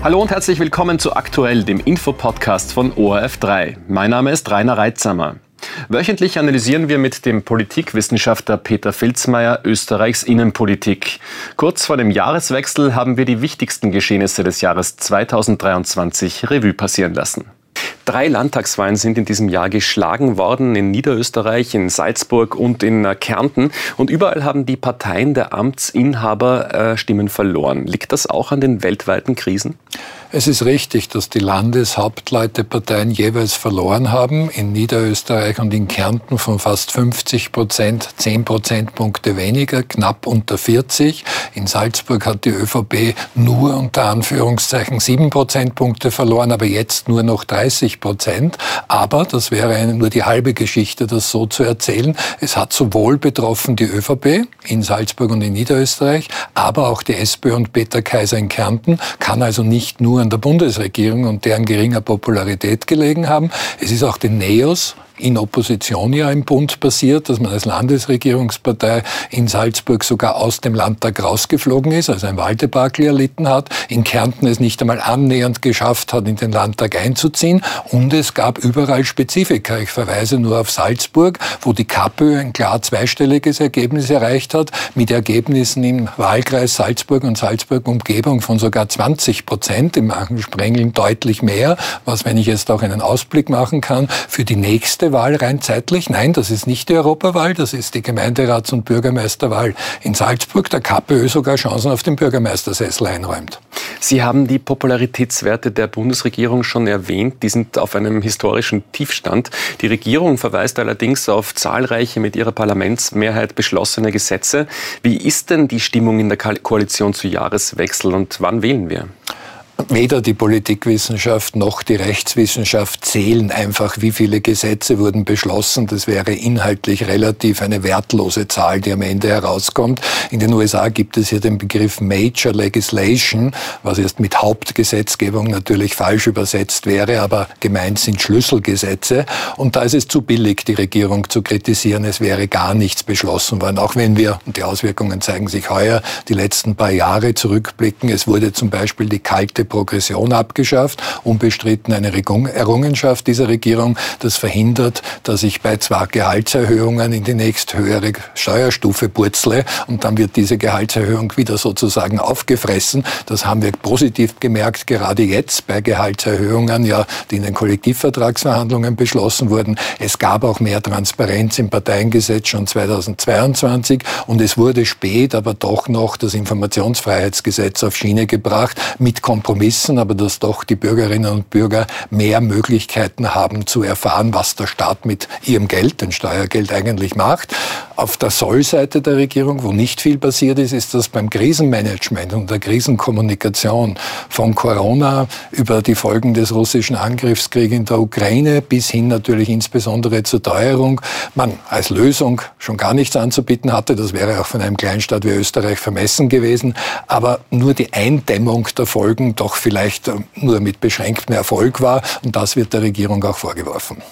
Hallo und herzlich willkommen zu Aktuell, dem Infopodcast von ORF3. Mein Name ist Rainer Reitsamer. Wöchentlich analysieren wir mit dem Politikwissenschaftler Peter Filzmeier Österreichs Innenpolitik. Kurz vor dem Jahreswechsel haben wir die wichtigsten Geschehnisse des Jahres 2023 Revue passieren lassen. Drei Landtagswahlen sind in diesem Jahr geschlagen worden, in Niederösterreich, in Salzburg und in äh, Kärnten. Und überall haben die Parteien der Amtsinhaber äh, Stimmen verloren. Liegt das auch an den weltweiten Krisen? Es ist richtig, dass die Landeshauptleuteparteien jeweils verloren haben, in Niederösterreich und in Kärnten von fast 50 Prozent, 10 Prozentpunkte weniger, knapp unter 40. In Salzburg hat die ÖVP nur unter Anführungszeichen 7 Prozentpunkte verloren, aber jetzt nur noch 30 Prozent. Aber das wäre nur die halbe Geschichte, das so zu erzählen. Es hat sowohl betroffen die ÖVP in Salzburg und in Niederösterreich, aber auch die SPÖ und Peter Kaiser in Kärnten, kann also nicht nur an der Bundesregierung und deren geringer Popularität gelegen haben. Es ist auch den NEOS, in Opposition ja im Bund passiert, dass man als Landesregierungspartei in Salzburg sogar aus dem Landtag rausgeflogen ist, also ein Wahldebakel erlitten hat, in Kärnten es nicht einmal annähernd geschafft hat, in den Landtag einzuziehen und es gab überall Spezifika. Ich verweise nur auf Salzburg, wo die KPÖ ein klar zweistelliges Ergebnis erreicht hat, mit Ergebnissen im Wahlkreis Salzburg und Salzburg-Umgebung von sogar 20 Prozent, im Sprengeln deutlich mehr, was, wenn ich jetzt auch einen Ausblick machen kann, für die nächste Wahl rein zeitlich? Nein, das ist nicht die Europawahl, das ist die Gemeinderats- und Bürgermeisterwahl in Salzburg, der KPÖ sogar Chancen auf den Bürgermeistersessel einräumt. Sie haben die Popularitätswerte der Bundesregierung schon erwähnt. Die sind auf einem historischen Tiefstand. Die Regierung verweist allerdings auf zahlreiche mit ihrer Parlamentsmehrheit beschlossene Gesetze. Wie ist denn die Stimmung in der Koalition zu Jahreswechsel und wann wählen wir? Weder die Politikwissenschaft noch die Rechtswissenschaft zählen einfach, wie viele Gesetze wurden beschlossen. Das wäre inhaltlich relativ eine wertlose Zahl, die am Ende herauskommt. In den USA gibt es hier den Begriff Major Legislation, was erst mit Hauptgesetzgebung natürlich falsch übersetzt wäre, aber gemeint sind Schlüsselgesetze. Und da ist es zu billig, die Regierung zu kritisieren. Es wäre gar nichts beschlossen worden, auch wenn wir, und die Auswirkungen zeigen sich heuer, die letzten paar Jahre zurückblicken. Es wurde zum Beispiel die kalte Progression abgeschafft, unbestritten eine Errungenschaft dieser Regierung, das verhindert, dass ich bei zwei Gehaltserhöhungen in die nächsthöhere Steuerstufe purzle und dann wird diese Gehaltserhöhung wieder sozusagen aufgefressen. Das haben wir positiv gemerkt, gerade jetzt bei Gehaltserhöhungen, ja, die in den Kollektivvertragsverhandlungen beschlossen wurden. Es gab auch mehr Transparenz im Parteiengesetz schon 2022 und es wurde spät, aber doch noch das Informationsfreiheitsgesetz auf Schiene gebracht mit Kompromissen Kompromissen, aber dass doch die Bürgerinnen und Bürger mehr Möglichkeiten haben zu erfahren, was der Staat mit ihrem Geld, dem Steuergeld eigentlich macht. Auf der Sollseite der Regierung, wo nicht viel passiert ist, ist das beim Krisenmanagement und der Krisenkommunikation von Corona über die Folgen des russischen Angriffskriegs in der Ukraine bis hin natürlich insbesondere zur Teuerung man als Lösung schon gar nichts anzubieten hatte. Das wäre auch von einem Kleinstaat wie Österreich vermessen gewesen. Aber nur die Eindämmung der Folgen doch vielleicht nur mit beschränktem Erfolg war. Und das wird der Regierung auch vorgeworfen.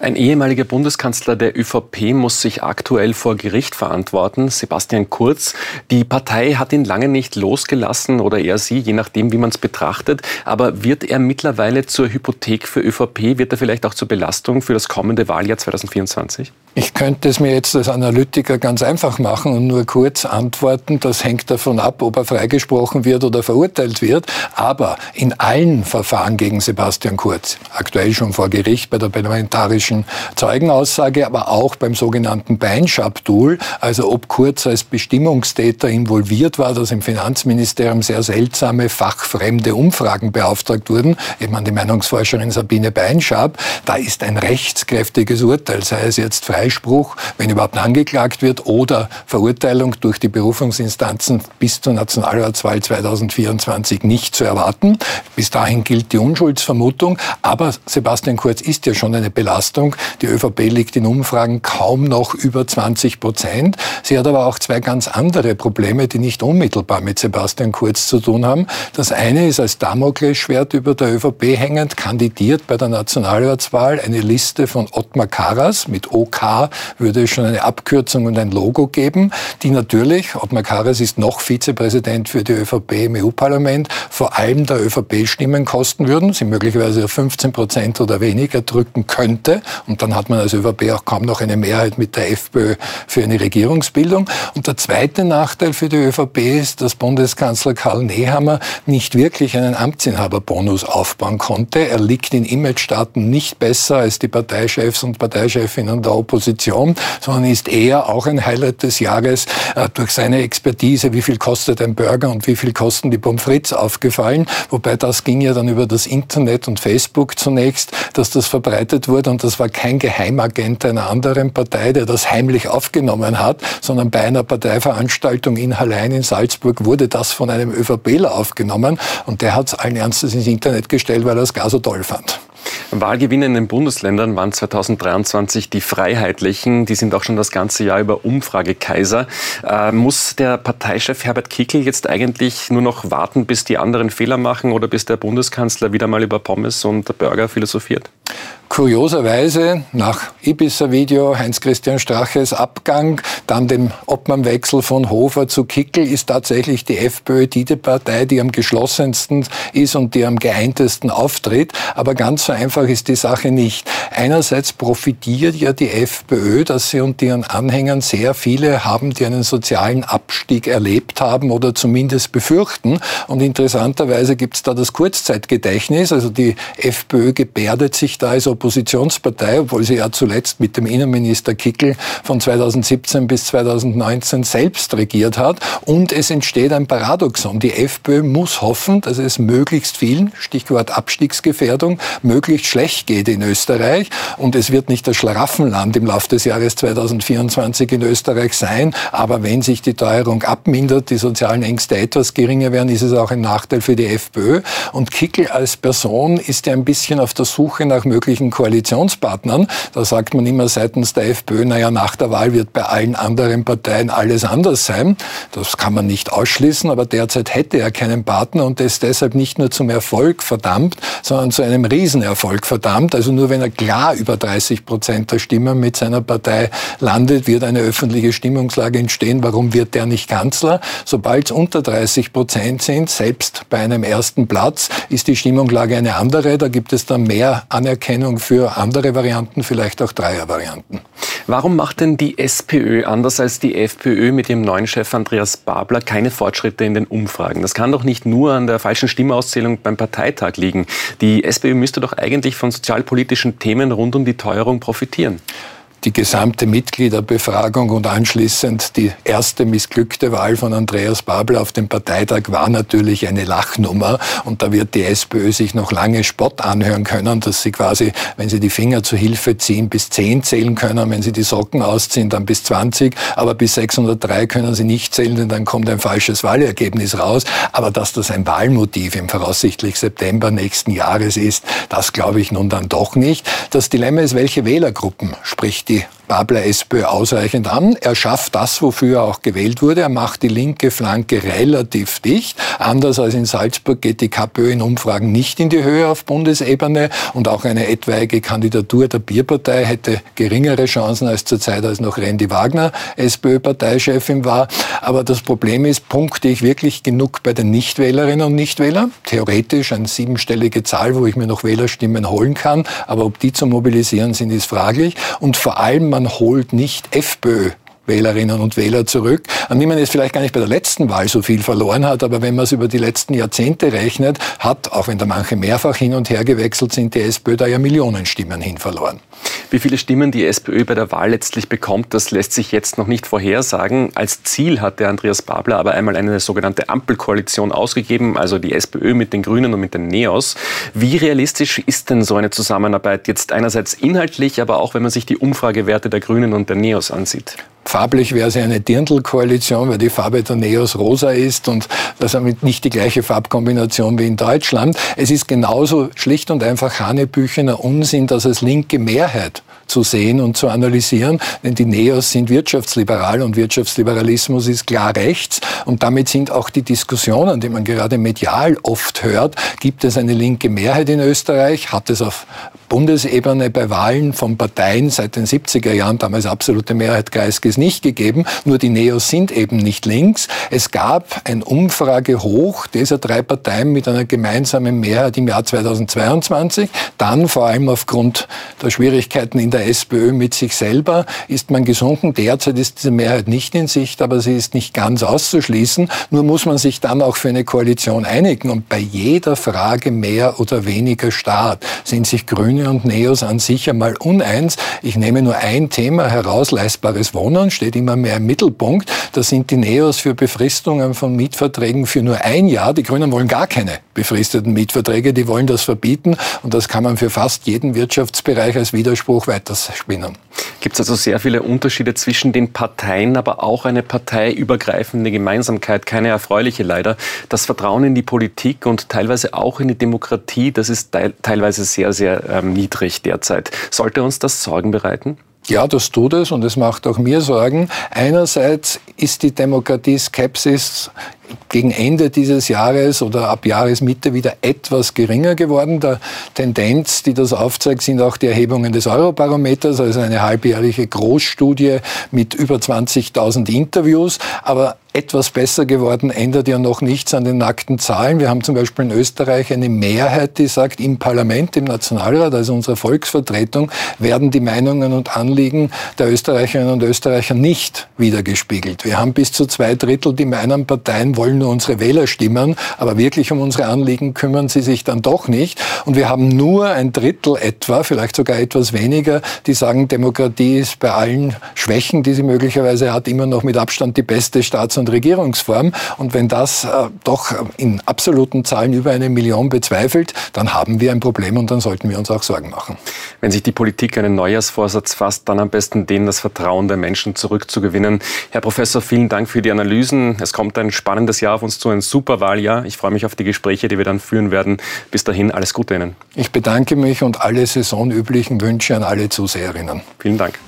Ein ehemaliger Bundeskanzler der ÖVP muss sich aktuell vor Gericht verantworten, Sebastian Kurz. Die Partei hat ihn lange nicht losgelassen oder er sie, je nachdem, wie man es betrachtet. Aber wird er mittlerweile zur Hypothek für ÖVP? Wird er vielleicht auch zur Belastung für das kommende Wahljahr 2024? Ich könnte es mir jetzt als Analytiker ganz einfach machen und nur kurz antworten. Das hängt davon ab, ob er freigesprochen wird oder verurteilt wird. Aber in allen Verfahren gegen Sebastian Kurz, aktuell schon vor Gericht bei der parlamentarischen Zeugenaussage, aber auch beim sogenannten Beinschabdul, also ob Kurz als Bestimmungstäter involviert war, dass im Finanzministerium sehr seltsame, fachfremde Umfragen beauftragt wurden, eben an die Meinungsforscherin Sabine Beinschab, da ist ein rechtskräftiges Urteil, sei es jetzt frei Freispruch, wenn überhaupt angeklagt wird, oder Verurteilung durch die Berufungsinstanzen bis zur Nationalratswahl 2024 nicht zu erwarten. Bis dahin gilt die Unschuldsvermutung. Aber Sebastian Kurz ist ja schon eine Belastung. Die ÖVP liegt in Umfragen kaum noch über 20 Prozent. Sie hat aber auch zwei ganz andere Probleme, die nicht unmittelbar mit Sebastian Kurz zu tun haben. Das eine ist als Damoklesschwert über der ÖVP hängend, kandidiert bei der Nationalratswahl eine Liste von Ottmar Karas mit OK ÖVK würde es schon eine Abkürzung und ein Logo geben, die natürlich, Ottmar Karas ist noch Vizepräsident für die ÖVP im EU-Parlament, vor allem der ÖVP Stimmen kosten würden, sie möglicherweise auf 15 Prozent oder weniger drücken könnte. Und dann hat man als ÖVP auch kaum noch eine Mehrheit mit der FPÖ für eine Regierungsbildung. Und der zweite Nachteil für die ÖVP ist, dass Bundeskanzler Karl Nehammer nicht wirklich einen Amtsinhaberbonus aufbauen konnte. Er liegt in Imagestaaten nicht besser als die Parteichefs und Parteichefinnen der Opposition, sondern ist eher auch ein Highlight des Jahres äh, durch seine Expertise, wie viel kostet ein Burger und wie viel kosten die Pommes frites aufgefallen. Wobei das ging ja dann über das Internet und Facebook zunächst, dass das verbreitet wurde und das war kein Geheimagent einer anderen Partei, der das heimlich aufgenommen hat, sondern bei einer Parteiveranstaltung in Hallein in Salzburg wurde das von einem ÖVPler aufgenommen und der hat es allen Ernstes ins Internet gestellt, weil er es gar so toll fand. Wahlgewinne in den Bundesländern waren 2023 die Freiheitlichen. Die sind auch schon das ganze Jahr über Umfragekaiser. Äh, muss der Parteichef Herbert Kickl jetzt eigentlich nur noch warten, bis die anderen Fehler machen oder bis der Bundeskanzler wieder mal über Pommes und Burger philosophiert? Kurioserweise nach Ibiza-Video, Heinz-Christian Straches Abgang, dann dem Obmannwechsel von Hofer zu Kickel, ist tatsächlich die FPÖ die Partei, die am geschlossensten ist und die am geeintesten auftritt. Aber ganz so einfach ist die Sache nicht. Einerseits profitiert ja die FPÖ, dass sie und ihren Anhängern sehr viele haben, die einen sozialen Abstieg erlebt haben oder zumindest befürchten. Und interessanterweise gibt es da das Kurzzeitgedächtnis. Also die FPÖ gebärdet sich da als Oppositionspartei, obwohl sie ja zuletzt mit dem Innenminister Kickel von 2017 bis 2019 selbst regiert hat. Und es entsteht ein Paradoxon. Die FPÖ muss hoffen, dass es möglichst vielen, Stichwort Abstiegsgefährdung, möglichst schlecht geht in Österreich. Und es wird nicht das Schlaraffenland im Laufe des Jahres 2024 in Österreich sein. Aber wenn sich die Teuerung abmindert, die sozialen Ängste etwas geringer werden, ist es auch ein Nachteil für die FPÖ. Und Kickel als Person ist ja ein bisschen auf der Suche nach möglichen Koalitionspartnern. Da sagt man immer seitens der FPÖ, naja, nach der Wahl wird bei allen anderen Parteien alles anders sein. Das kann man nicht ausschließen, aber derzeit hätte er keinen Partner und ist deshalb nicht nur zum Erfolg verdammt, sondern zu einem Riesenerfolg verdammt. Also nur wenn er klar über 30 Prozent der Stimmen mit seiner Partei landet, wird eine öffentliche Stimmungslage entstehen. Warum wird der nicht Kanzler? Sobald es unter 30 Prozent sind, selbst bei einem ersten Platz, ist die Stimmungslage eine andere. Da gibt es dann mehr Anerkennung für andere Varianten, vielleicht auch Dreiervarianten. Warum macht denn die SPÖ, anders als die FPÖ mit ihrem neuen Chef Andreas Babler, keine Fortschritte in den Umfragen? Das kann doch nicht nur an der falschen Stimmauszählung beim Parteitag liegen. Die SPÖ müsste doch eigentlich von sozialpolitischen Themen rund um die Teuerung profitieren die gesamte Mitgliederbefragung und anschließend die erste missglückte Wahl von Andreas Babel auf dem Parteitag war natürlich eine Lachnummer. Und da wird die SPÖ sich noch lange Spott anhören können, dass sie quasi, wenn sie die Finger zu Hilfe ziehen, bis 10 zählen können. Wenn sie die Socken ausziehen, dann bis 20. Aber bis 603 können sie nicht zählen, denn dann kommt ein falsches Wahlergebnis raus. Aber dass das ein Wahlmotiv im voraussichtlich September nächsten Jahres ist, das glaube ich nun dann doch nicht. Das Dilemma ist, welche Wählergruppen spricht die Babler SPÖ ausreichend an. Er schafft das, wofür er auch gewählt wurde. Er macht die linke Flanke relativ dicht. Anders als in Salzburg geht die KPÖ in Umfragen nicht in die Höhe auf Bundesebene und auch eine etwaige Kandidatur der Bierpartei hätte geringere Chancen als zur Zeit, als noch Randy Wagner SPÖ-Parteichefin war. Aber das Problem ist, punkte ich wirklich genug bei den Nichtwählerinnen und Nichtwählern? Theoretisch eine siebenstellige Zahl, wo ich mir noch Wählerstimmen holen kann. Aber ob die zu mobilisieren sind, ist fraglich. Und vor allem, man holt nicht FPÖ Wählerinnen und Wähler zurück, an die man jetzt vielleicht gar nicht bei der letzten Wahl so viel verloren hat, aber wenn man es über die letzten Jahrzehnte rechnet, hat, auch wenn da manche mehrfach hin und her gewechselt sind, die SPÖ da ja Millionen Stimmen hin verloren. Wie viele Stimmen die SPÖ bei der Wahl letztlich bekommt, das lässt sich jetzt noch nicht vorhersagen. Als Ziel hatte Andreas Babler aber einmal eine sogenannte Ampelkoalition ausgegeben, also die SPÖ mit den Grünen und mit den Neos. Wie realistisch ist denn so eine Zusammenarbeit jetzt einerseits inhaltlich, aber auch wenn man sich die Umfragewerte der Grünen und der Neos ansieht? Farblich wäre sie eine Dirndl-Koalition, weil die Farbe der Neos rosa ist und das ist nicht die gleiche Farbkombination wie in Deutschland. Es ist genauso schlicht und einfach Hanebüchener Unsinn, dass es linke Mehrheit zu sehen und zu analysieren, denn die Neos sind wirtschaftsliberal und Wirtschaftsliberalismus ist klar rechts und damit sind auch die Diskussionen, die man gerade medial oft hört, gibt es eine linke Mehrheit in Österreich, hat es auf Bundesebene bei Wahlen von Parteien seit den 70er Jahren, damals absolute Mehrheit Kreiskes nicht gegeben. Nur die Neos sind eben nicht links. Es gab ein Umfragehoch dieser drei Parteien mit einer gemeinsamen Mehrheit im Jahr 2022. Dann, vor allem aufgrund der Schwierigkeiten in der SPÖ mit sich selber, ist man gesunken. Derzeit ist diese Mehrheit nicht in Sicht, aber sie ist nicht ganz auszuschließen. Nur muss man sich dann auch für eine Koalition einigen. Und bei jeder Frage mehr oder weniger Staat sind sich Grüne und Neos an sich einmal uneins. Ich nehme nur ein Thema heraus, leistbares Wohnen steht immer mehr im Mittelpunkt. Da sind die Neos für Befristungen von Mietverträgen für nur ein Jahr. Die Grünen wollen gar keine befristeten Mietverträge, die wollen das verbieten. Und das kann man für fast jeden Wirtschaftsbereich als Widerspruch weiterspinnen. Gibt es also sehr viele Unterschiede zwischen den Parteien, aber auch eine parteiübergreifende Gemeinsamkeit, keine erfreuliche leider. Das Vertrauen in die Politik und teilweise auch in die Demokratie, das ist teilweise sehr, sehr ähm, niedrig derzeit. Sollte uns das Sorgen bereiten? Ja, das tut es und es macht auch mir Sorgen. Einerseits ist die Demokratie-Skepsis gegen Ende dieses Jahres oder ab Jahresmitte wieder etwas geringer geworden. Der Tendenz, die das aufzeigt, sind auch die Erhebungen des Eurobarometers, also eine halbjährliche Großstudie mit über 20.000 Interviews. Aber etwas besser geworden, ändert ja noch nichts an den nackten Zahlen. Wir haben zum Beispiel in Österreich eine Mehrheit, die sagt, im Parlament, im Nationalrat, also unserer Volksvertretung, werden die Meinungen und Anliegen der Österreicherinnen und Österreicher nicht wiedergespiegelt. Wir haben bis zu zwei Drittel, die meinen, Parteien wollen nur unsere Wähler stimmen, aber wirklich um unsere Anliegen kümmern sie sich dann doch nicht. Und wir haben nur ein Drittel etwa, vielleicht sogar etwas weniger, die sagen, Demokratie ist bei allen Schwächen, die sie möglicherweise hat, immer noch mit Abstand die beste Staats- und Regierungsform. Und wenn das äh, doch in absoluten Zahlen über eine Million bezweifelt, dann haben wir ein Problem und dann sollten wir uns auch Sorgen machen. Wenn sich die Politik einen Neujahrsvorsatz fasst, dann am besten den, das Vertrauen der Menschen zurückzugewinnen. Herr Professor, vielen Dank für die Analysen. Es kommt ein spannendes Jahr auf uns zu, ein super Wahljahr. Ich freue mich auf die Gespräche, die wir dann führen werden. Bis dahin, alles Gute Ihnen. Ich bedanke mich und alle saisonüblichen Wünsche an alle Zuseherinnen. Vielen Dank.